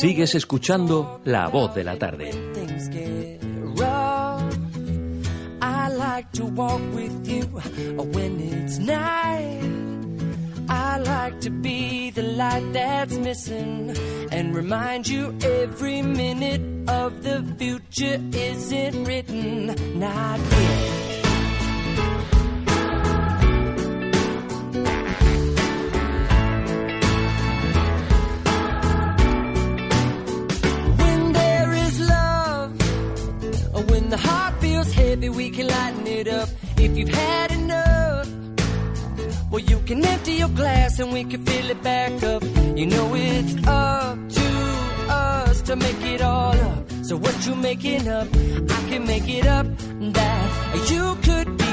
Sigues escuchando La Voz de la Tarde. I like to walk with you when it's night. I like to be the light that's missing and remind you every minute of the future isn't written, not yet. You've had enough, well, you can empty your glass and we can fill it back up. You know it's up to us to make it all up. So what you making up, I can make it up. That you could be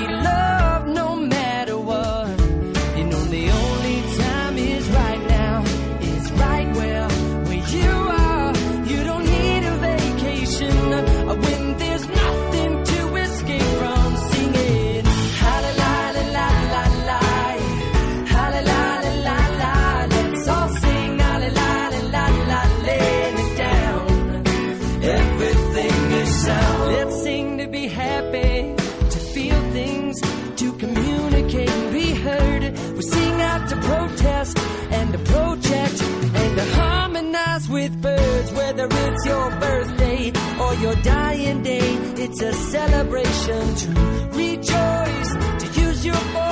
birds. Whether it's your birthday or your dying day, it's a celebration to rejoice, to use your voice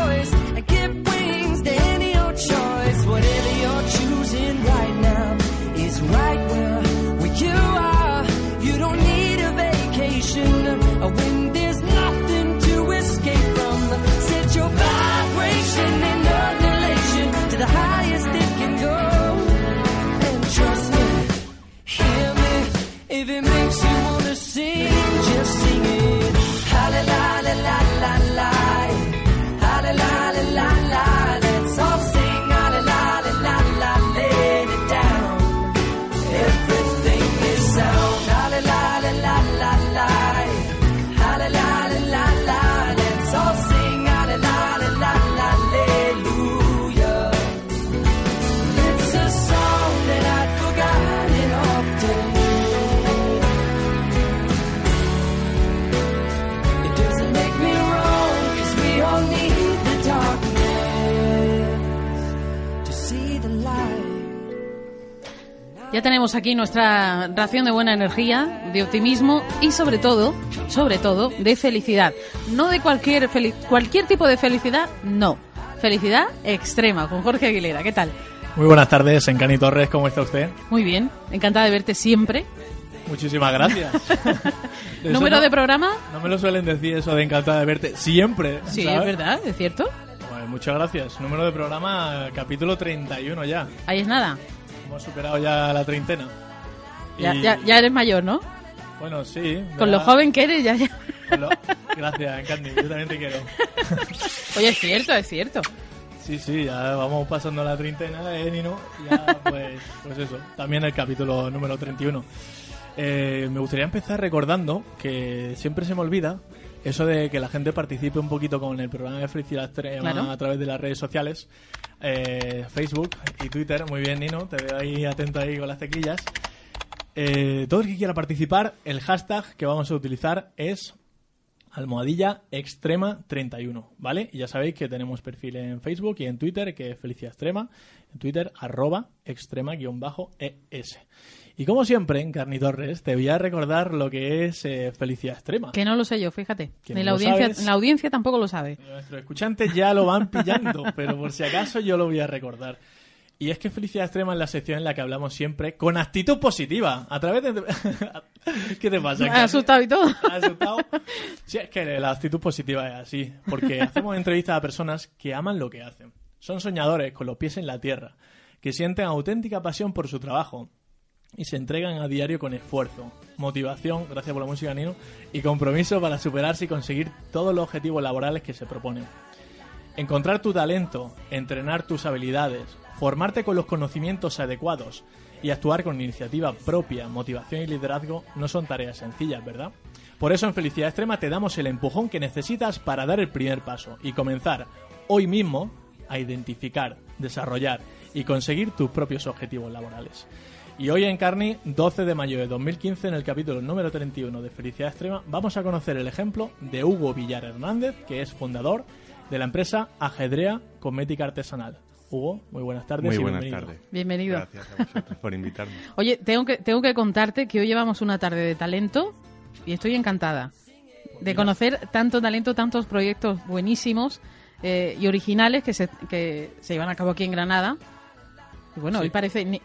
Ya tenemos aquí nuestra ración de buena energía, de optimismo y sobre todo, sobre todo, de felicidad. No de cualquier cualquier tipo de felicidad, no. Felicidad extrema con Jorge Aguilera. ¿Qué tal? Muy buenas tardes, Encani Torres, ¿cómo está usted? Muy bien, encantada de verte siempre. Muchísimas gracias. ¿Número no- de programa? No me lo suelen decir eso de encantada de verte siempre. Sí, ¿sabes? es verdad, es cierto. Muchas gracias. Número de programa, capítulo 31 ya. Ahí es nada. Hemos superado ya la treintena. Ya, Y, ya, ya eres mayor, ¿no? Bueno, sí. Con lo joven que eres, ya, ya. lo- Gracias, Encani, yo también te quiero. Oye, es cierto, es cierto. Sí, sí, ya vamos pasando la treintena, ¿eh, Nino? Ya, pues, pues eso, también el capítulo número 31. Eh, me gustaría empezar recordando que siempre se me olvida eso de que la gente participe un poquito con el programa de Felicidad Extrema Claro. a través de las redes sociales, eh, Facebook y Twitter. Muy bien, Nino, te veo ahí atento ahí con las teclillas. Eh, todo el que quiera participar, el hashtag que vamos a utilizar es almohadilla extrema 31, ¿vale? Y ya sabéis que tenemos perfil en Facebook y en Twitter, que es Felicidad Extrema, en Twitter arroba extrema-es. Y como siempre, en Carnitorres, te voy a recordar lo que es eh, Felicidad Extrema. Que no lo sé yo, fíjate. Ni la audiencia, sabes. la audiencia tampoco lo sabe. Nuestros escuchantes ya lo van pillando, pero por si acaso yo lo voy a recordar. Y es que Felicidad Extrema es la sección en la que hablamos siempre con actitud positiva. A través de... ¿Qué te pasa? Me asustado y todo. ¿Te has asustado? Sí, es que la actitud positiva es así. Porque hacemos entrevistas a personas que aman lo que hacen. Son soñadores con los pies en la tierra, que sienten auténtica pasión por su trabajo y se entregan a diario con esfuerzo, motivación, gracias por la música Nino, y compromiso para superarse y conseguir todos los objetivos laborales que se proponen. Encontrar tu talento, entrenar tus habilidades, formarte con los conocimientos adecuados y actuar con iniciativa propia, motivación y liderazgo no son tareas sencillas, ¿verdad? Por eso en Felicidad Extrema te damos el empujón que necesitas para dar el primer paso y comenzar hoy mismo a identificar, desarrollar y conseguir tus propios objetivos laborales. Y hoy en Carni, 12 de mayo de 2015, en el capítulo número 31 de Felicidad Extrema, vamos a conocer el ejemplo de Hugo Villar Hernández, que es fundador de la empresa Ajedrea Cosmética Artesanal. Hugo, muy buenas tardes. Muy y buenas bienvenido. tardes. Bienvenido. Gracias a vosotros por invitarme. Oye, tengo que, tengo que contarte que hoy llevamos una tarde de talento y estoy encantada de conocer tanto talento, tantos proyectos buenísimos eh, y originales que se, que se llevan a cabo aquí en Granada. Y bueno, Sí. hoy parece... ni-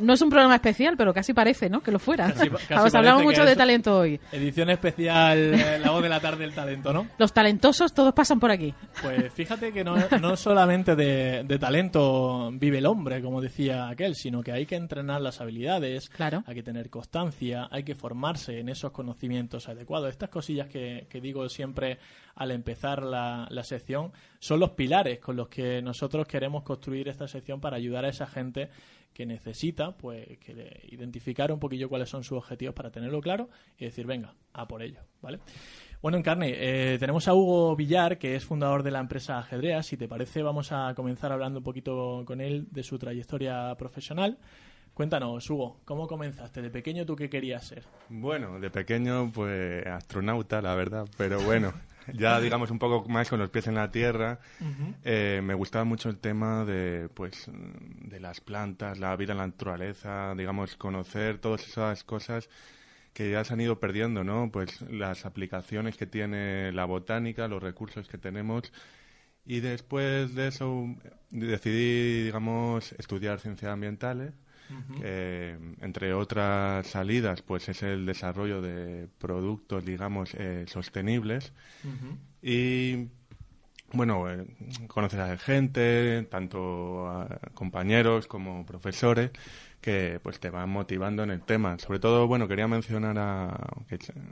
no es un programa especial, pero casi parece, ¿no? Que lo fuera. Casi- casi Vamos, hablamos mucho de talento hoy. Edición especial, eh, La Voz de la Tarde del Talento, ¿no? Los talentosos todos pasan por aquí. Pues fíjate que no, no solamente de, de talento vive el hombre, como decía aquel, sino que hay que entrenar las habilidades, Claro. hay que tener constancia, hay que formarse en esos conocimientos adecuados. Estas cosillas que, que digo siempre al empezar la, la sección son los pilares con los que nosotros queremos construir esta sección para ayudar a esa gente que necesita pues que le- identificar un poquillo cuáles son sus objetivos para tenerlo claro y decir venga a por ello vale bueno Encarni eh, tenemos a Hugo Villar que es fundador de la empresa Ajedrea. Si te parece vamos a comenzar hablando un poquito con él de su trayectoria profesional. Cuéntanos Hugo cómo comenzaste de pequeño tú qué querías ser Bueno, de pequeño, pues astronauta, la verdad, pero bueno, ya digamos un poco más con los pies en la tierra. Eh, me gustaba mucho el tema de, pues, de las plantas, la vida en la naturaleza, digamos, conocer todas esas cosas que ya se han ido perdiendo, ¿no? Pues las aplicaciones que tiene la botánica, los recursos que tenemos. Y después de eso decidí, digamos, estudiar ciencias ambientales. Que, entre otras salidas, pues es el desarrollo de productos, digamos, eh, sostenibles. Y bueno, eh, conoces a gente, tanto a compañeros como profesores, que pues te van motivando en el tema. Sobre todo, bueno, quería mencionar a,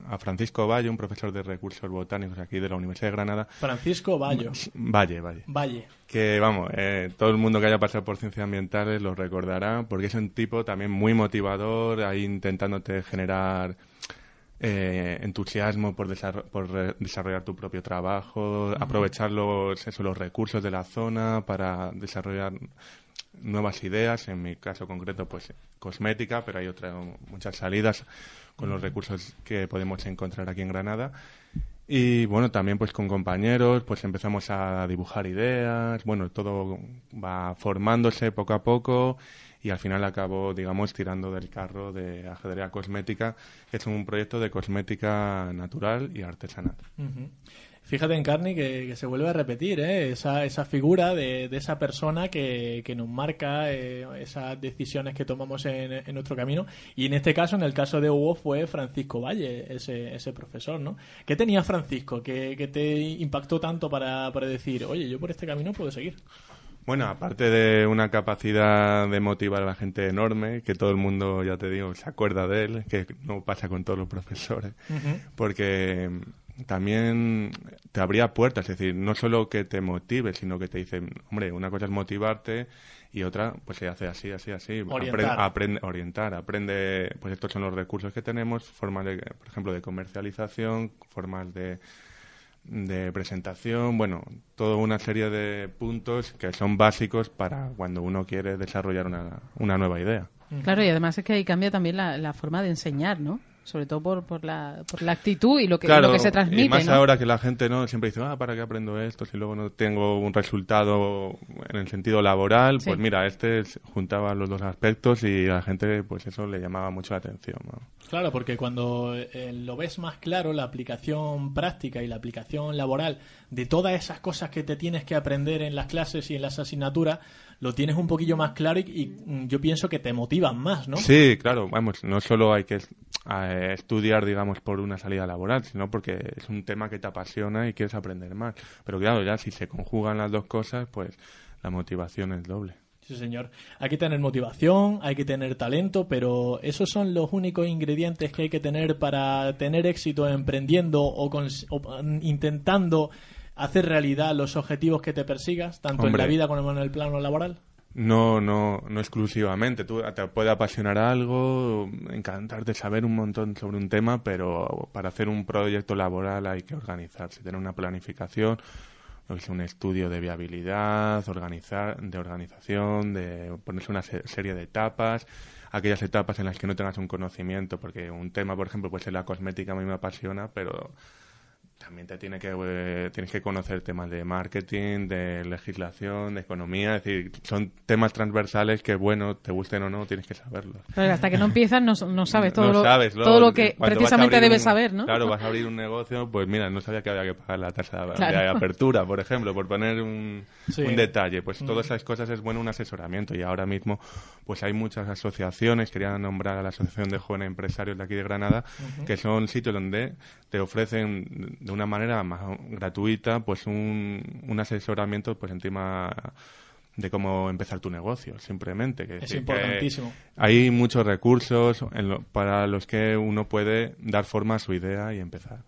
a Francisco Valle, un profesor de recursos botánicos aquí de la Universidad de Granada. Francisco Bayo Valle, Valle. Valle Que vamos, eh, todo el mundo que haya pasado por ciencias ambientales lo recordará, porque es un tipo también muy motivador, ahí intentándote generar eh, entusiasmo por, por desarrollar tu propio trabajo, aprovechar los, eso, los recursos de la zona para desarrollar nuevas ideas, en mi caso concreto, pues cosmética, pero hay otras muchas salidas con los recursos que podemos encontrar aquí en Granada. Y bueno, también pues con compañeros, pues empezamos a dibujar ideas, bueno, todo va formándose poco a poco y al final acabo, digamos, tirando del carro de ajedrez cosmética, que es un proyecto de cosmética natural y artesanal. Fíjate en Carney que, que se vuelve a repetir ¿eh? esa, esa figura de, de esa persona que, que nos marca eh, esas decisiones que tomamos en, en nuestro camino. Y en este caso, en el caso de Hugo, fue Francisco Valle, ese, ese profesor. ¿no? ¿Qué tenía Francisco que, que te impactó tanto para, para decir, oye, yo por este camino puedo seguir? Bueno, aparte de una capacidad de motivar a la gente enorme, que todo el mundo, ya te digo, se acuerda de él, que no pasa con todos los profesores, porque también te abría puertas, es decir, no solo que te motive, sino que te dice, hombre, una cosa es motivarte y otra, pues se hace así, así, así. Orientar. Aprende, aprende- orientar, aprende, pues estos son los recursos que tenemos, formas, de, por ejemplo, de comercialización, formas de de presentación, bueno, toda una serie de puntos que son básicos para cuando uno quiere desarrollar una, una nueva idea. Claro, y además es que ahí cambia también la, la forma de enseñar, ¿no? Sobre todo por, por, la, por la actitud y lo que, lo que se transmite, y más ¿no? ahora que la gente no siempre dice, ah, ¿para qué aprendo esto si luego no tengo un resultado en el sentido laboral? Sí. Pues mira, este es- juntaba los dos aspectos y a la gente pues eso le llamaba mucho la atención. ¿no? Claro, porque cuando eh, lo ves más claro, la aplicación práctica y la aplicación laboral de todas esas cosas que te tienes que aprender en las clases y en las asignaturas, lo tienes un poquillo más claro y, y, mm, yo pienso que te motivan más, ¿no? Sí, claro, vamos, no solo hay que eh, estudiar, digamos, por una salida laboral, sino porque es un tema que te apasiona y quieres aprender más. Pero claro, ya si se conjugan las dos cosas, pues la motivación es doble. Sí, señor. Hay que tener motivación, hay que tener talento, pero ¿esos son los únicos ingredientes que hay que tener para tener éxito emprendiendo o, o, mm, intentando hacer realidad los objetivos que te persigas, tanto en la vida como en el plano laboral? No, no, no exclusivamente. Tú te puede apasionar algo, encantarte saber un montón sobre un tema, pero para hacer un proyecto laboral hay que organizarse, tener una planificación, un estudio de viabilidad, organizar, de organización, de ponerse una se- serie de etapas, aquellas etapas en las que no tengas un conocimiento, porque un tema, por ejemplo, puede ser la cosmética, a mí me apasiona, pero también te tiene que eh, tienes que conocer temas de marketing, de legislación, de economía, es decir, son temas transversales que bueno, te gusten o no, tienes que saberlos. Pero hasta que no empiezas no, no sabes todo, No lo, sabes, todo lo que precisamente debes un- saber, ¿no? Claro, vas a abrir un negocio, pues mira, no sabía que había que pagar la tasa de, Claro. de apertura, por ejemplo, por poner un, Sí. un detalle. Pues todas esas cosas es bueno un asesoramiento y ahora mismo pues hay muchas asociaciones, quería nombrar a la Asociación de Jóvenes Empresarios de aquí de Granada, que son sitios donde te ofrecen de una manera más gratuita pues un, un asesoramiento pues encima de cómo empezar tu negocio, simplemente. Que Es decir, que importantísimo. hay muchos recursos en lo- para los que uno puede dar forma a su idea y empezar.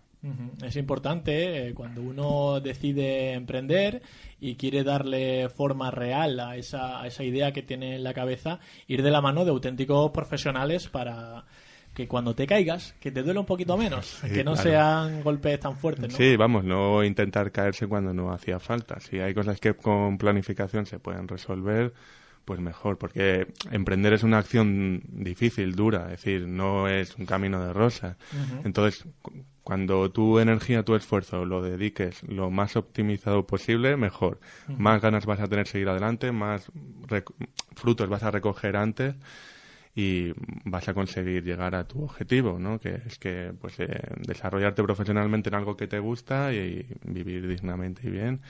Es importante eh, cuando uno decide emprender y quiere darle forma real a esa, a esa idea que tiene en la cabeza, ir de la mano de auténticos profesionales para que cuando te caigas, que te duele un poquito menos, Sí, que no claro. sean golpes tan fuertes, ¿no? Sí, vamos, no intentar caerse cuando no hacía falta. Si hay cosas que con planificación se pueden resolver, pues mejor, porque emprender es una acción difícil, dura, es decir, no es un camino de rosas. Entonces, cu- cuando tu energía, tu esfuerzo lo dediques lo más optimizado posible, mejor. Más ganas vas a tener seguir adelante, más frutos vas a recoger antes y vas a conseguir llegar a tu objetivo, ¿no? Que es que pues eh, desarrollarte profesionalmente en algo que te gusta y vivir dignamente y bien.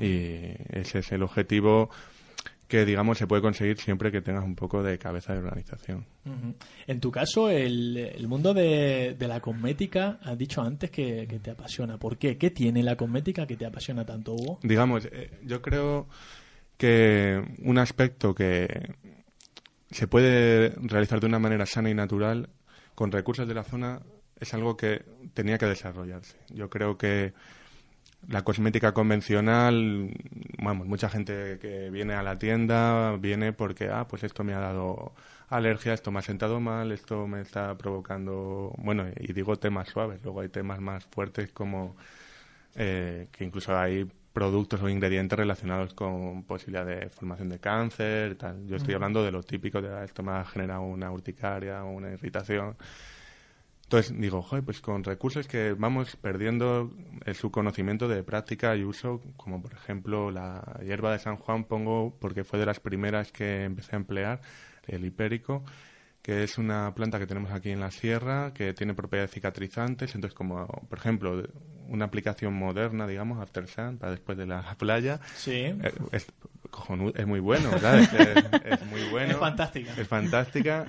Y ese es el objetivo que digamos se puede conseguir siempre que tengas un poco de cabeza de organización. Ujú. En tu caso, el, el mundo de, de la cosmética, has dicho antes que, que te apasiona. ¿Por qué? ¿Qué tiene la cosmética que te apasiona tanto, Hugo? Digamos, eh, yo creo que un aspecto que se puede realizar de una manera sana y natural con recursos de la zona es algo que tenía que desarrollarse. Yo creo que la cosmética convencional, vamos, mucha gente que viene a la tienda viene porque, ah, pues esto me ha dado alergia, esto me ha sentado mal, esto me está provocando, bueno, y digo temas suaves, luego hay temas más fuertes como eh, que incluso hay productos o ingredientes relacionados con posibilidad de formación de cáncer, tal. Yo estoy hablando de lo típico de "Ah, esto me ha generado una urticaria o una irritación. Entonces digo, joder, pues con recursos que vamos perdiendo eh, su conocimiento de práctica y uso, como por ejemplo la hierba de San Juan, pongo porque fue de las primeras que empecé a emplear, el hipérico, que es una planta que tenemos aquí en la sierra, que tiene propiedades cicatrizantes, entonces como por ejemplo una aplicación moderna, digamos, After Sun, para después de la playa, Sí. eh, es, cojonudo, es muy bueno, ¿sabes? Es, es muy bueno. Es fantástica. Es fantástica.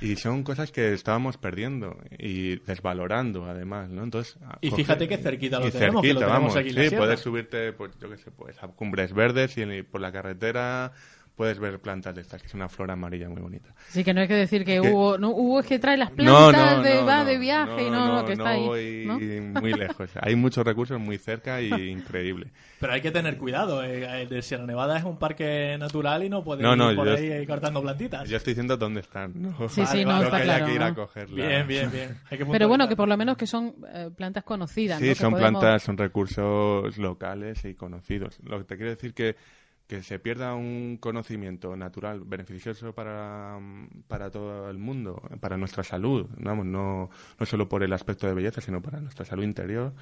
Y son cosas que estábamos perdiendo y desvalorando, además, ¿no? Entonces, Y coge- fíjate qué cerquita lo y tenemos, que lo cerquita, tenemos vamos. aquí en la sí, sierra. puedes subirte, pues, yo qué sé, pues, a cumbres verdes y por la carretera puedes ver plantas de estas, que es una flor amarilla muy bonita. Así que no hay que decir que Que- Hugo, no, Hugo es que trae las plantas, no, de, no, va no, de viaje y no, no, que está no ahí. voy ¿no? muy lejos. Hay muchos recursos muy cerca y increíble. Pero hay que tener cuidado. eh, El de Sierra Nevada es un parque natural y no puedes No, no, ir por ahí eh, cortando plantitas. Yo estoy diciendo dónde están. ¿no? Sí, sí, no, está que claro, que ir a cogerla. Bien, bien, bien. Hay que Pero bueno, que por lo menos que son eh, plantas conocidas. Sí, ¿no? Que son podemos- plantas, son recursos locales y conocidos. Lo que te quiero decir que que se pierda un conocimiento natural beneficioso para, para todo el mundo, para nuestra salud, vamos, no, no solo por el aspecto de belleza, sino para nuestra salud interior,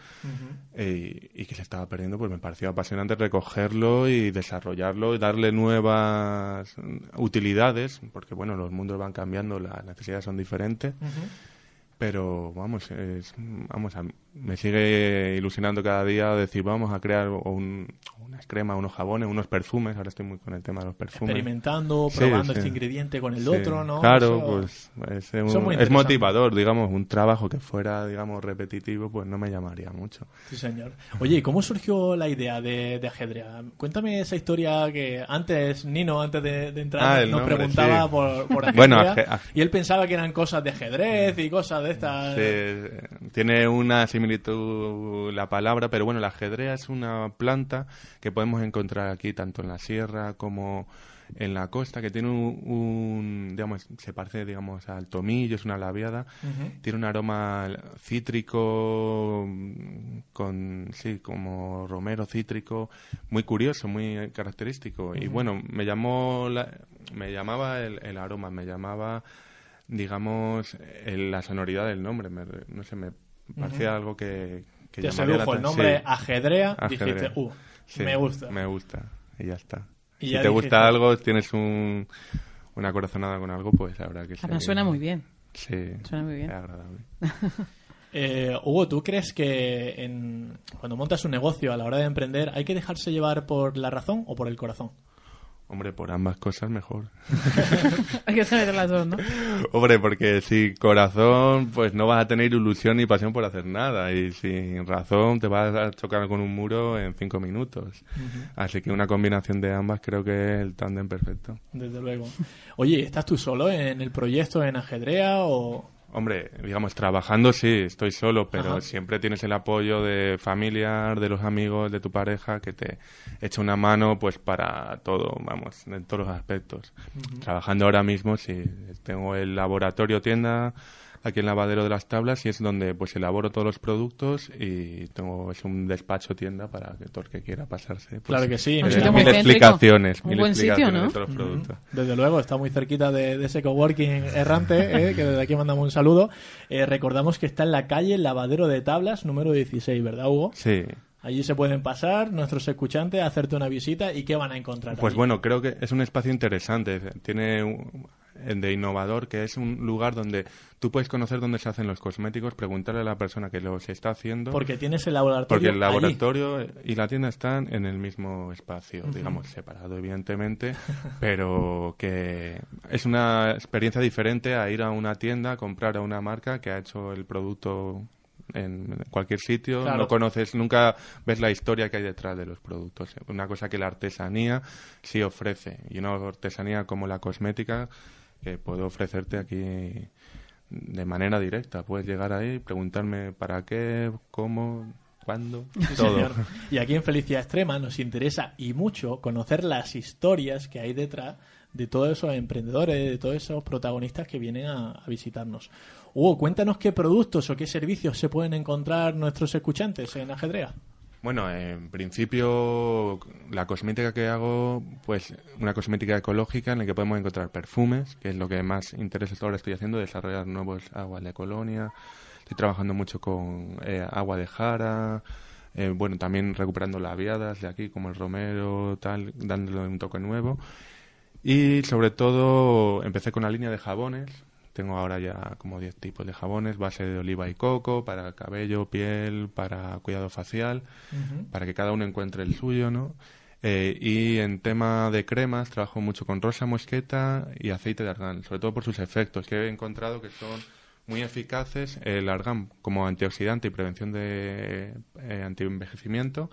eh, y, y que se estaba perdiendo, pues me pareció apasionante recogerlo y desarrollarlo y darle nuevas utilidades, porque bueno, los mundos van cambiando, las necesidades son diferentes, pero vamos, es, vamos a, me sigue ilusionando cada día decir, vamos a crear un, unas cremas, unos jabones, unos perfumes. Ahora estoy muy con el tema de los perfumes. Experimentando, probando sí. este ingrediente con el Sí, otro, ¿no? Claro, Eso- pues es, un- es motivador, digamos, un trabajo que fuera, digamos, repetitivo, pues no me llamaría mucho. Sí, señor. Oye, ¿y cómo surgió la idea de, de ajedrez? Cuéntame esa historia que antes, Nino, antes de, de entrar, Ah, nos nombre, preguntaba por, por. Bueno, y él pensaba que eran cosas de ajedrez y cosas de Sí, tiene una similitud la palabra, pero bueno, la ajedrea es una planta que podemos encontrar aquí tanto en la sierra como en la costa, que tiene un, un, digamos, se parece, digamos, al tomillo, es una labiada, tiene un aroma cítrico con, sí, como romero cítrico, muy curioso, muy característico. Y bueno, me llamó, la- me llamaba el, el aroma, me llamaba digamos, el- la sonoridad del nombre. Me, no sé, me parecía algo que, que Te sedujo el nombre sí. ajedrea, Ajedrea. dijiste, uh, Sí, me gusta. Me gusta, y ya está. Y si ya te dijiste- gusta algo, tienes un, una corazonada con algo, pues habrá que Además ser- suena muy bien. Sí, Suena muy bien. es agradable. Eh, Hugo, ¿tú crees que en- cuando montas un negocio a la hora de emprender hay que dejarse llevar por la razón o por el corazón? Hombre, por ambas cosas mejor. Hay que saber las dos, ¿no? Hombre, porque sin corazón, pues no vas a tener ilusión ni pasión por hacer nada. Y sin razón te vas a chocar con un muro en cinco minutos. Así que una combinación de ambas creo que es el tándem perfecto. Desde luego. Oye, ¿estás tú solo en el proyecto en Ajedrea o...? Hombre, digamos, trabajando sí, estoy solo, pero Ajá. siempre tienes el apoyo de familiar, de los amigos, de tu pareja, que te echa una mano pues para todo, vamos, en todos los aspectos. Trabajando ahora mismo, sí, tengo el laboratorio tienda aquí en Lavadero de las Tablas y es donde pues elaboro todos los productos y tengo es un despacho tienda para que todo el que quiera pasarse. pues, Claro que sí. eh, mil explicaciones, Un mil buen sitio, explicaciones ¿no? de todos los productos. Desde luego, está muy cerquita de, de ese coworking errante, eh, que desde aquí mandamos un saludo. Eh, recordamos que está en la calle Lavadero de Tablas, número 16, ¿verdad, Hugo? Sí, Allí se pueden pasar nuestros escuchantes a hacerte una visita y ¿qué van a encontrar? Pues allí? bueno, creo que es un espacio interesante. Tiene un- de innovador que es un lugar donde tú puedes conocer dónde se hacen los cosméticos, preguntarle a la persona que los está haciendo. Porque tienes el laboratorio porque el allí. laboratorio y la tienda están en el mismo espacio, digamos, separado evidentemente, pero que es una experiencia diferente a ir a una tienda, a comprar a una marca que ha hecho el producto en cualquier sitio, Claro. no conoces, nunca ves la historia que hay detrás de los productos. Una cosa que la artesanía sí ofrece, y una artesanía como la cosmética que puedo ofrecerte aquí de manera directa. Puedes llegar ahí, preguntarme para qué, cómo, cuándo, Sí, todo. señor. Y aquí en Felicidad Extrema nos interesa y mucho conocer las historias que hay detrás de todos esos emprendedores, de todos esos protagonistas que vienen a, a visitarnos. Hugo, cuéntanos qué productos o qué servicios se pueden encontrar nuestros escuchantes en Ajedrea. Bueno, en principio la cosmética que hago, pues una cosmética ecológica en la que podemos encontrar perfumes, que es lo que más interesa ahora estoy haciendo, desarrollar nuevos aguas de colonia. Estoy trabajando mucho con eh, agua de jara, eh, bueno, también recuperando labiadas de aquí, como el romero, tal, dándole un toque nuevo. Y sobre todo empecé con la línea de jabones. Tengo ahora ya como 10 tipos de jabones, base de oliva y coco, para cabello, piel, para cuidado facial, para que cada uno encuentre el suyo, ¿no? Eh, y en tema de cremas trabajo mucho con rosa mosqueta y aceite de argán, sobre todo por sus efectos, que he encontrado que son muy eficaces. El argán como antioxidante y prevención de eh, antienvejecimiento.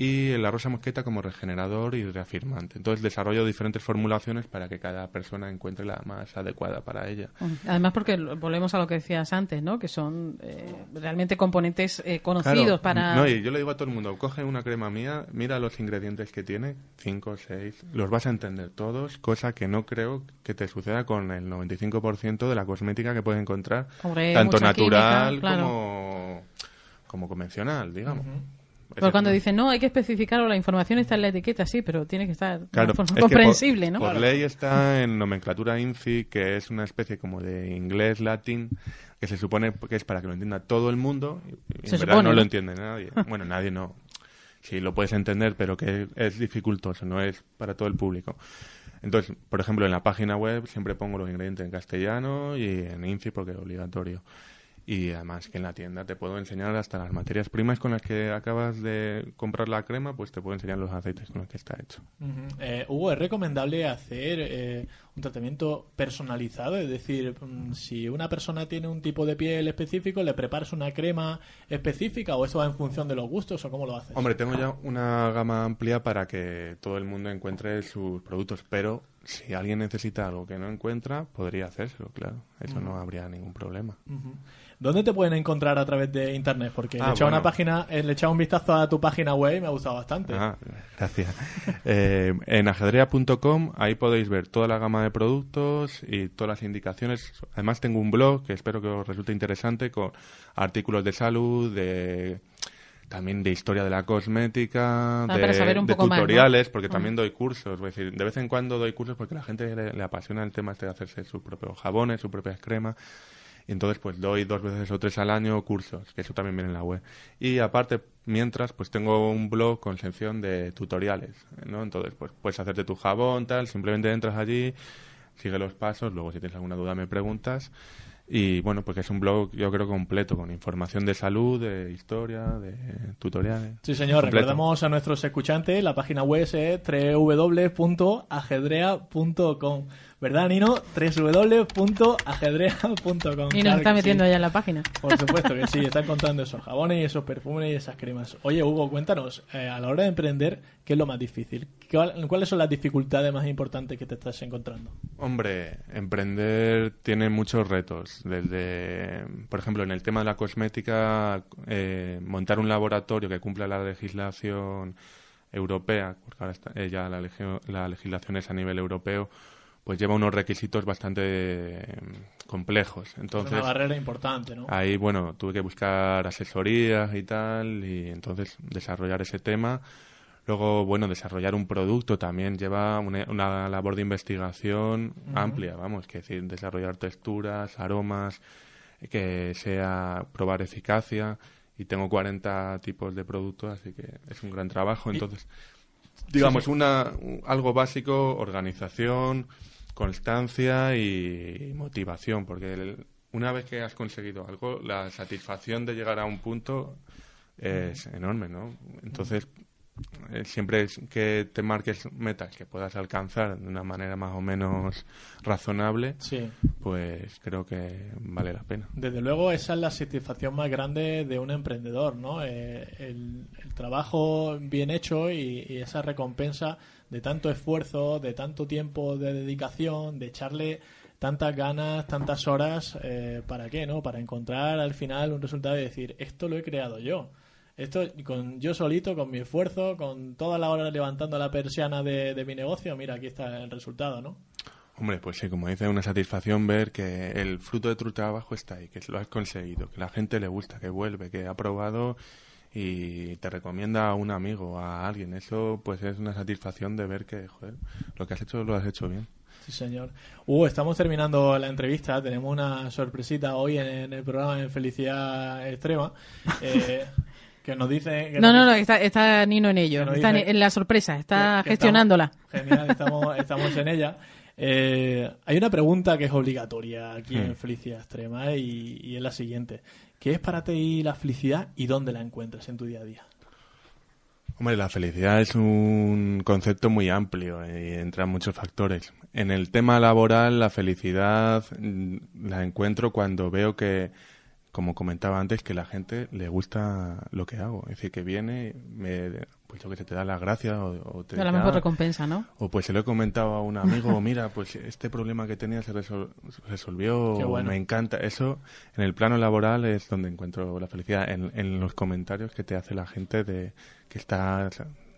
Y la rosa mosqueta como regenerador y reafirmante. Entonces desarrollo diferentes formulaciones para que cada persona encuentre la más adecuada para ella. Además, porque volvemos a lo que decías antes, ¿no? Que son eh, realmente componentes eh, conocidos Claro, para... No, y yo le digo a todo el mundo, coge una crema mía, mira los ingredientes que tiene, cinco o seis, los vas a entender todos, cosa que no creo que te suceda con el 95% de la cosmética que puedes encontrar, Hombre, tanto natural química, claro. como, como convencional, digamos. Porque cuando dicen, no, hay que especificar o la información está en la etiqueta, sí, pero tiene que estar de Claro, es que comprensible, por, ¿no? Por ley está en nomenclatura INCI, que es una especie como de inglés latín, que se supone que es para que lo entienda todo el mundo, y en Se verdad supone, no lo entiende nadie. Bueno, nadie no. Sí, lo puedes entender, pero que es dificultoso, no es para todo el público. Entonces, por ejemplo, en la página web siempre pongo los ingredientes en castellano y en INCI porque es obligatorio. Y además que en la tienda te puedo enseñar hasta las materias primas con las que acabas de comprar la crema, pues te puedo enseñar los aceites con los que está hecho. Eh, Hugo, ¿es recomendable hacer eh, un tratamiento personalizado? Es decir, mm, si una persona tiene un tipo de piel específico, ¿le preparas una crema específica o eso va en función de los gustos o cómo lo haces? Hombre, tengo ya una gama amplia para que todo el mundo encuentre sus productos, pero si alguien necesita algo que no encuentra, podría hacérselo, claro. Eso no habría ningún problema. Ujú. ¿Dónde te pueden encontrar a través de internet? Porque le he Ah, echado una página, eh, le he echado un vistazo a tu página web y me ha gustado bastante. Ah, gracias. Eh, en ajedrea.com ahí podéis ver toda la gama de productos y todas las indicaciones. Además tengo un blog que espero que os resulte interesante con artículos de salud, de también de historia de la cosmética, Ah, de, tutoriales, porque Ah. también doy cursos. Es decir, de vez en cuando doy cursos porque a la gente le, le apasiona el tema este de hacerse sus propios jabones, sus propias cremas. Y entonces, pues doy dos veces o tres al año cursos, que eso también viene en la web. Y aparte, mientras, pues tengo un blog con sección de tutoriales, ¿no? Entonces, pues puedes hacerte tu jabón, tal, simplemente entras allí, sigue los pasos, luego si tienes alguna duda me preguntas. Y bueno, pues es un blog, yo creo, completo, con información de salud, de historia, de tutoriales. Sí, señor. Completo. Recordamos a nuestros escuchantes, la página web es www.ajedrea.com. ¿Verdad, Nino? www.ajedrea.com. Y Claro nos está metiendo sí. ya en la página. Por supuesto que sí, está encontrando esos jabones y esos perfumes y esas cremas. Oye, Hugo, cuéntanos, eh, a la hora de emprender, ¿qué es lo más difícil? ¿Cuál- ¿Cuáles son las dificultades más importantes que te estás encontrando? Hombre, emprender tiene muchos retos. Desde, por ejemplo, en el tema de la cosmética, eh, montar un laboratorio que cumpla la legislación europea, porque ahora está- eh, ya la, legio- la legislación es a nivel europeo, pues lleva unos requisitos bastante eh, complejos. Es Entonces, una barrera importante, ¿no? Ahí, bueno, tuve que buscar asesorías y tal, y entonces desarrollar ese tema. Luego, bueno, desarrollar un producto también lleva una, una labor de investigación amplia, vamos, que decir, desarrollar texturas, aromas, que sea probar eficacia, y tengo 40 tipos de productos, así que es un gran trabajo. Entonces, digamos, una, un- algo básico, organización, constancia y motivación, porque el- una vez que has conseguido algo, la satisfacción de llegar a un punto es enorme, ¿no? Entonces, eh, siempre que te marques metas que puedas alcanzar de una manera más o menos razonable, Sí. pues creo que vale la pena. Desde luego, esa es la satisfacción más grande de un emprendedor, ¿no? Eh, el, el trabajo bien hecho y, y esa recompensa de tanto esfuerzo, de tanto tiempo de dedicación, de echarle tantas ganas, tantas horas, eh, ¿para qué, no? Para encontrar al final un resultado y decir, esto lo he creado yo. Esto con yo solito, con mi esfuerzo, con todas las horas levantando la persiana de, de mi negocio, mira, aquí está el resultado, ¿no? Hombre, pues sí, como dice, una satisfacción ver que el fruto de tu trabajo está ahí, que lo has conseguido, que la gente le gusta, que vuelve, que ha probado y te recomienda a un amigo, a alguien. Eso pues es una satisfacción de ver que, joder, lo que has hecho lo has hecho bien. Sí, señor. Hugo, estamos terminando la entrevista. Tenemos una sorpresita hoy en, en el programa de Felicidad Extrema. eh, que nos dice. que No, nos no, no, está, está Nino en ello. Está dice- en la sorpresa, está que- que gestionándola. estamos- genial, estamos, estamos en ella. Eh, hay una pregunta que es obligatoria aquí en Hmm. Felicidad Extrema y, y es la siguiente. ¿Qué es para ti la felicidad y dónde la encuentras en tu día a día? Hombre, la felicidad es un concepto muy amplio y entran muchos factores. En el tema laboral, la felicidad mm, la encuentro cuando veo que, como comentaba antes, que la gente le gusta lo que hago. Es decir, que viene, me, pues yo que sé, te da las gracias o, o te A la mejor "Ah, recompensa, ¿no? o pues se lo he comentado a un amigo, mira, pues este problema que tenía se, resol- se resolvió, bueno. me encanta. Eso en el plano laboral es donde encuentro la felicidad, en, en los comentarios que te hace la gente de que está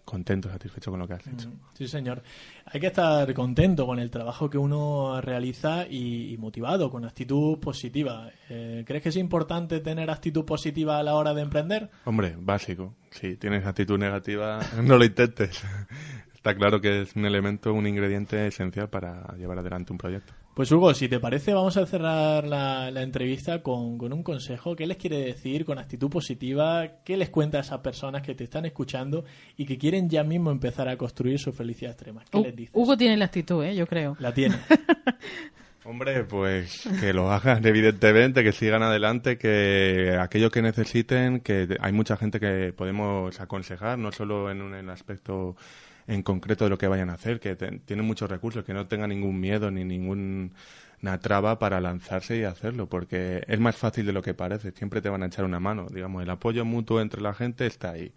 contento, satisfecho con lo que has hecho. Sí, señor. Hay que estar contento con el trabajo que uno realiza y, y motivado, con actitud positiva. Eh, ¿Crees que es importante tener actitud positiva a la hora de emprender? Hombre, básico. Si tienes actitud negativa, no lo intentes. Está claro que es un elemento, un ingrediente esencial para llevar adelante un proyecto. Pues Hugo, si te parece, vamos a cerrar la, la entrevista con, con un consejo. ¿Qué les quiere decir con actitud positiva? ¿Qué les cuenta a esas personas que te están escuchando y que quieren ya mismo empezar a construir su felicidad extrema? ¿Qué les dices? Hugo tiene la actitud, ¿eh? yo creo. La tiene. Hombre, pues que lo hagan, evidentemente, que sigan adelante, que aquello que necesiten, que hay mucha gente que podemos aconsejar, no solo en un en aspecto en concreto de lo que vayan a hacer, que te- tienen muchos recursos, que no tengan ningún miedo ni ninguna traba para lanzarse y hacerlo, porque es más fácil de lo que parece, siempre te van a echar una mano, digamos, el apoyo mutuo entre la gente está ahí.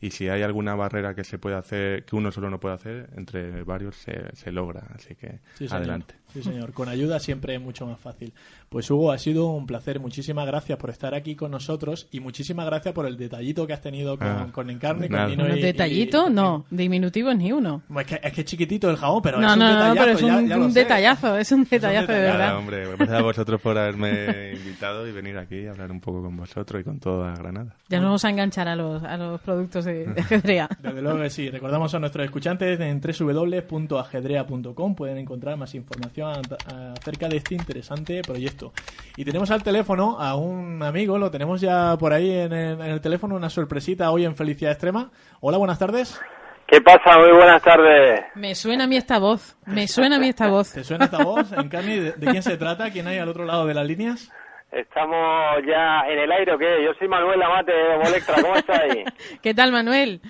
Y si hay alguna barrera que se puede hacer, que uno solo no puede hacer, entre varios se, se logra, así que Sí, adelante. Sí, señor. Con ayuda siempre es mucho más fácil. Pues Hugo, ha sido un placer. Muchísimas gracias por estar aquí con nosotros y muchísimas gracias por el detallito que has tenido con, Ah, con Encarne, con. Nino y- detallito, y- no, diminutivos ni uno. Es que, es que es chiquitito el jabón, pero no, es un no, no, detallazo, pero es ya- un, ya lo un sé. detallazo, es un detallazo de detallazo. verdad. Nada, hombre, gracias a vosotros por haberme invitado y venir aquí a hablar un poco con vosotros y con toda Granada. Ya nos vamos a enganchar a los, a los productos de, de ajedrea. Desde luego que sí. Recordamos a nuestros escuchantes en www.ajedrea.com pueden encontrar más información acerca de este interesante proyecto. Y tenemos al teléfono a un amigo, lo tenemos ya por ahí en el, en el teléfono, una sorpresita hoy en Felicidad Extrema. Hola, buenas tardes. ¿Qué pasa? Muy buenas tardes. Me suena a mí esta voz, me suena a mí esta voz. ¿Te suena esta voz, Encarni? ¿De, de quién se trata? ¿Quién hay al otro lado de las líneas? Estamos ya en el aire, ¿o qué? Yo soy Manuel Amate de Molectra, ¿cómo estáis? ¿Qué tal, Manuel?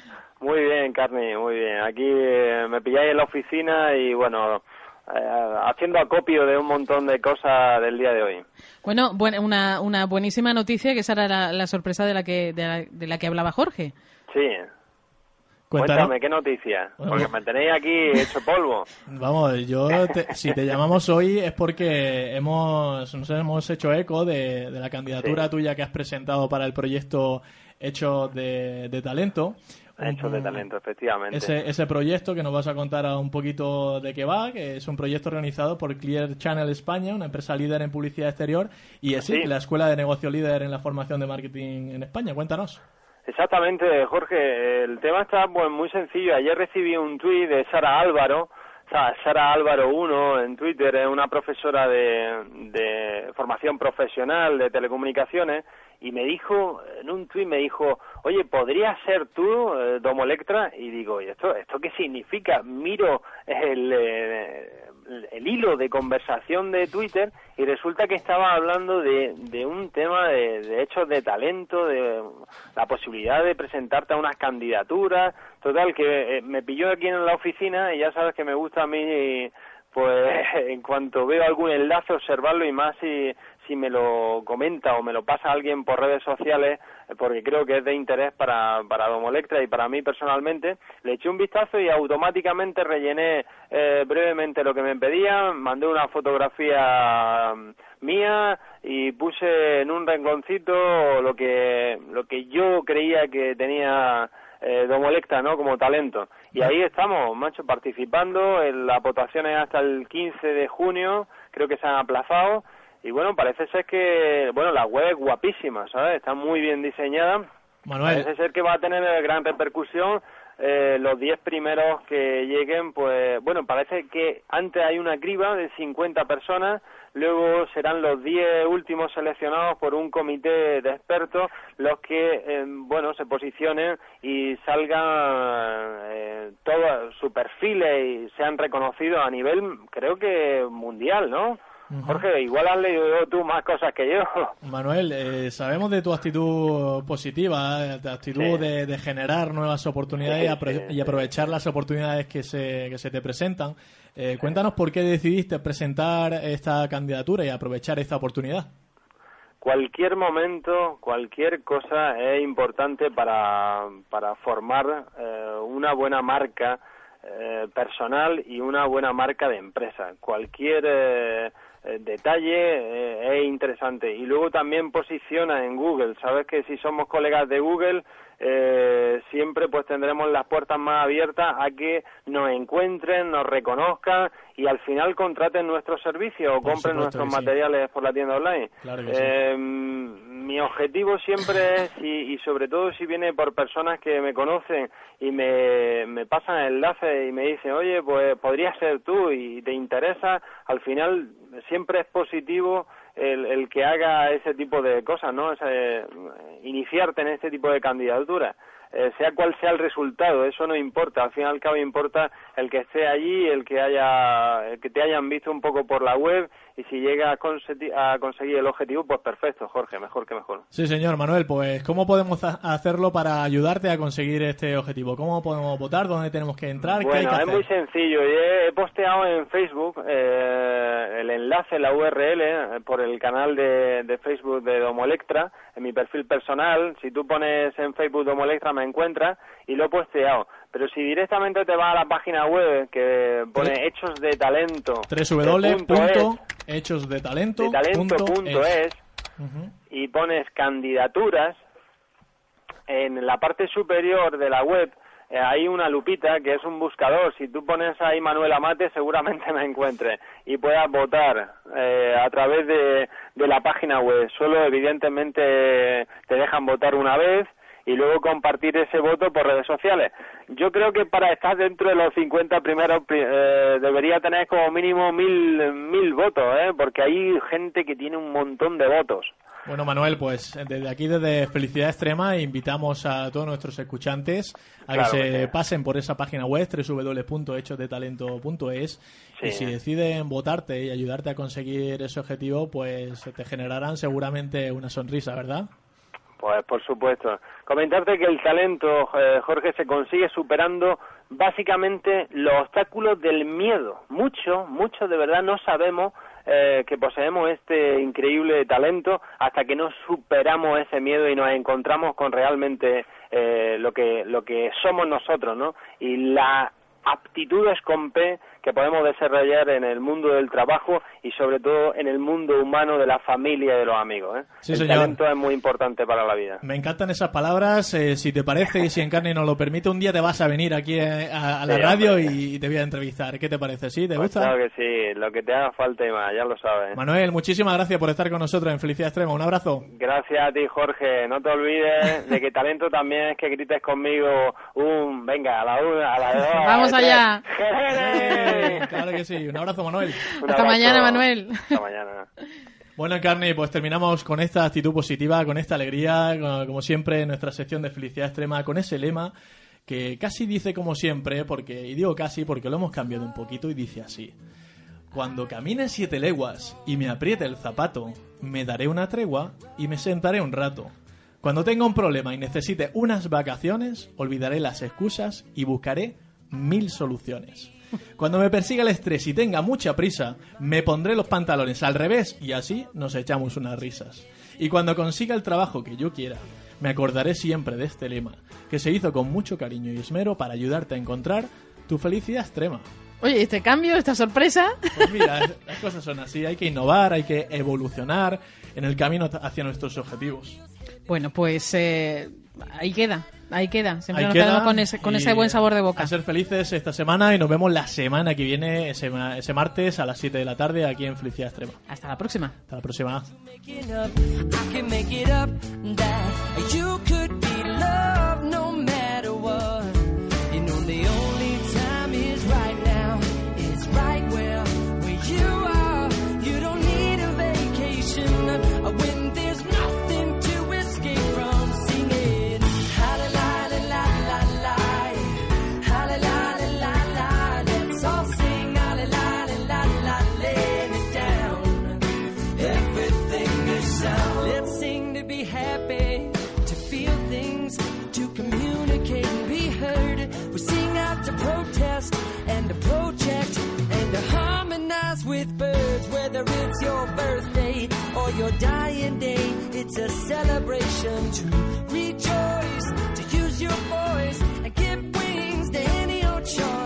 Muy bien, Carni, muy bien. Aquí eh, me pilláis en la oficina y, bueno, eh, haciendo acopio de un montón de cosas del día de hoy. Bueno, buena- una, una buenísima noticia, que esa era la, la sorpresa de la, que, de, la, de la que hablaba Jorge. Sí, Cuéntanos. cuéntame, ¿qué noticia? Bueno, Porque me tenéis aquí hecho polvo. Vamos, yo te- si te llamamos hoy es porque hemos nos hemos hecho eco de, de la candidatura Sí. tuya que has presentado para el proyecto Hechos de, de Talento. Hechos de talento, efectivamente. Ese, ese proyecto que nos vas a contar un poquito de qué va, que es un proyecto organizado por Clear Channel España, una empresa líder en publicidad exterior, y es Sí. la escuela de negocio líder en la formación de marketing en España. Cuéntanos. Exactamente, Jorge. El tema está pues, muy sencillo. Ayer recibí un tuit de Sara Álvaro, Sara Álvaro 1 en Twitter, es una profesora de, de formación profesional de telecomunicaciones, y me dijo, en un tuit me dijo, oye, ¿podrías ser tú, eh, Domo Electra? Y digo, ¿y esto, esto qué significa? Miro el, eh, el hilo de conversación de Twitter y resulta que estaba hablando de, de un tema de, de hechos de talento, de la posibilidad de presentarte a unas candidaturas. Total, que eh, me pilló aquí en la oficina y ya sabes que me gusta a mí, pues en cuanto veo algún enlace, observarlo y más si, si me lo comenta o me lo pasa alguien por redes sociales, eh, porque creo que es de interés para, para Domolectra y para mí personalmente. Le eché un vistazo y automáticamente rellené eh, brevemente lo que me pedían, mandé una fotografía mm, mía y puse en un rinconcito lo que, lo que yo creía que tenía eh, Domolecta, ¿no? Como talento. Y ahí estamos, macho, participando. en Las votaciones hasta el 15 de junio, creo que se han aplazado. Y bueno, parece ser que, bueno, la web es guapísima, ¿sabes? Está muy bien diseñada. Manuel, Parece ser que va a tener gran repercusión. Eh, los 10 primeros que lleguen, pues bueno, parece que antes hay una criba de 50 personas, luego serán los 10 últimos seleccionados por un comité de expertos los que, eh, bueno, se posicionen y salgan eh, todos sus perfiles y sean reconocidos a nivel, creo que mundial, ¿no? Jorge, igual has leído tú más cosas que yo. Manuel, eh, sabemos de tu actitud positiva, eh, de actitud Sí. de, de generar nuevas oportunidades y, Sí, apro- sí, y aprovechar las oportunidades que se, que se te presentan. Eh, cuéntanos por qué decidiste presentar esta candidatura y aprovechar esta oportunidad. cualquier momento, cualquier cosa es importante para, para formar eh, una buena marca eh, personal y una buena marca de empresa. Cualquier eh, detalle eh, es interesante. Y luego también posiciona en Google. Sabes que si somos colegas de Google, eh, siempre pues tendremos las puertas más abiertas a que nos encuentren, nos reconozcan y al final contraten nuestros servicios o compren nuestros sí. materiales por la tienda online. Claro sí. Eh, mi objetivo siempre es, y, y sobre todo si viene por personas que me conocen y me, me pasan enlaces y me dicen, oye, pues podría ser tú y te interesa, al final siempre es positivo el, el que haga ese tipo de cosas, ¿no? Ese, iniciarte en este tipo de candidaturas. eh, sea cual sea el resultado, eso no importa, al fin y al cabo importa el que esté allí, el que haya, el que te hayan visto un poco por la web y si llega a, conse- a conseguir el objetivo, pues perfecto, Jorge, mejor que mejor. Sí, señor Manuel, pues ¿cómo podemos ha- hacerlo para ayudarte a conseguir este objetivo? ¿Cómo podemos votar? ¿Dónde tenemos que entrar? ¿Qué hay Bueno, que es hacer? muy sencillo. He, posteado en Facebook eh, el enlace, la URL, eh, por el canal de, de Facebook de Domoelectra, en mi perfil personal. Si tú pones en Facebook Domoelectra me encuentras y lo he posteado. Pero si directamente te vas a la página web que pone Tre- Hechos de Talento, www.hechosdetalento.es es, de talento punto es, Ujú. y pones candidaturas, en la parte superior de la web eh, hay una lupita que es un buscador. Si tú pones ahí Manuel Amate, seguramente me encuentre y puedas votar eh, a través de, de la página web. Solo, evidentemente, te dejan votar una vez y luego compartir ese voto por redes sociales. Yo creo que para estar dentro de los 50 primeros pri- eh, debería tener como mínimo mil, mil votos, ¿eh? porque hay gente que tiene un montón de votos. Bueno, Manuel, pues desde aquí, desde Felicidad Extrema, invitamos a todos nuestros escuchantes a Claro que se sí. pasen por esa página web, www.hechosdetalento.es, y Sí. si deciden votarte y ayudarte a conseguir ese objetivo, pues te generarán seguramente una sonrisa, ¿verdad? Pues por supuesto. Comentarte que el talento, eh, Jorge, se consigue superando básicamente los obstáculos del miedo. Mucho, mucho de verdad no sabemos eh, que poseemos este increíble talento hasta que no superamos ese miedo y nos encontramos con realmente eh, lo que lo que somos nosotros, ¿no? Y la aptitudes con P que podemos desarrollar en el mundo del trabajo y sobre todo en el mundo humano de la familia y de los amigos. ¿eh? Sí, el señor. talento es muy importante para la vida. Me encantan esas palabras. eh, si te parece y si Encarni nos lo permite, un día te vas a venir aquí eh, a, a la Sí, radio y te voy a entrevistar. ¿Qué te parece? ¿Sí? ¿Te Pues gusta? claro que sí, lo que te haga falta y más, ya lo sabes. Manuel, muchísimas gracias por estar con nosotros en Felicidad Extrema. Un abrazo. Gracias a ti, Jorge. No te olvides de que talento también es que grites conmigo un venga a la una, a la dos. a Vamos las tres. allá. Claro que sí. Un abrazo, Manuel. Un Hasta mañana, Manuel. Hasta mañana. Bueno, Encarni, pues terminamos con esta actitud positiva, con esta alegría, como siempre, en nuestra sección de Felicidad Extrema, con ese lema que casi dice como siempre, porque y digo casi porque lo hemos cambiado un poquito y dice así. Cuando camine siete leguas y me apriete el zapato, me daré una tregua y me sentaré un rato. Cuando tenga un problema y necesite unas vacaciones, olvidaré las excusas y buscaré mil soluciones. Cuando me persiga el estrés y tenga mucha prisa, me pondré los pantalones al revés y así nos echamos unas risas. Y cuando consiga el trabajo que yo quiera, me acordaré siempre de este lema, que se hizo con mucho cariño y esmero para ayudarte a encontrar tu felicidad extrema. Oye, este cambio, esta sorpresa. Pues mira, las cosas son así, hay que innovar, hay que evolucionar en el camino hacia nuestros objetivos. Bueno, pues eh, ahí queda, ahí queda. Siempre Ahí nos queda, quedamos con ese, con ese buen sabor de boca. A ser felices esta semana y nos vemos la semana que viene, ese, ese martes a las 7 de la tarde aquí en Felicidad Extrema. Hasta la próxima. Hasta la próxima. Your dying day, it's a celebration to rejoice, to use your voice and give wings to any old choice.